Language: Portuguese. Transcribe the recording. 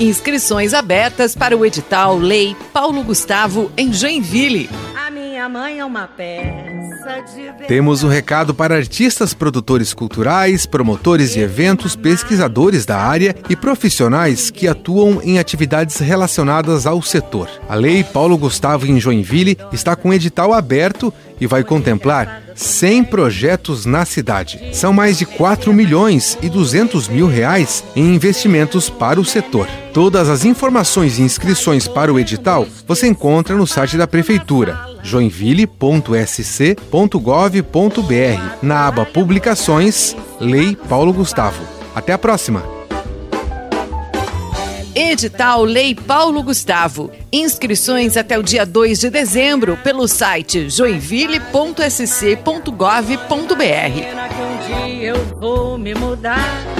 Inscrições abertas para o edital Lei Paulo Gustavo em Joinville. Minha mãe é uma peça de Temos um recado para artistas, produtores culturais, promotores de eventos, pesquisadores da área e profissionais que atuam em atividades relacionadas ao setor. A Lei Paulo Gustavo em Joinville está com edital aberto e vai contemplar 100 projetos na cidade. São mais de 4 milhões e 200 mil reais em investimentos para o setor. Todas as informações e inscrições para o edital você encontra no site da Prefeitura joinville.sc.gov.br na aba Publicações Lei Paulo Gustavo. Até a próxima! Edital Lei Paulo Gustavo. Inscrições até o dia 2 de dezembro pelo site joinville.sc.gov.br.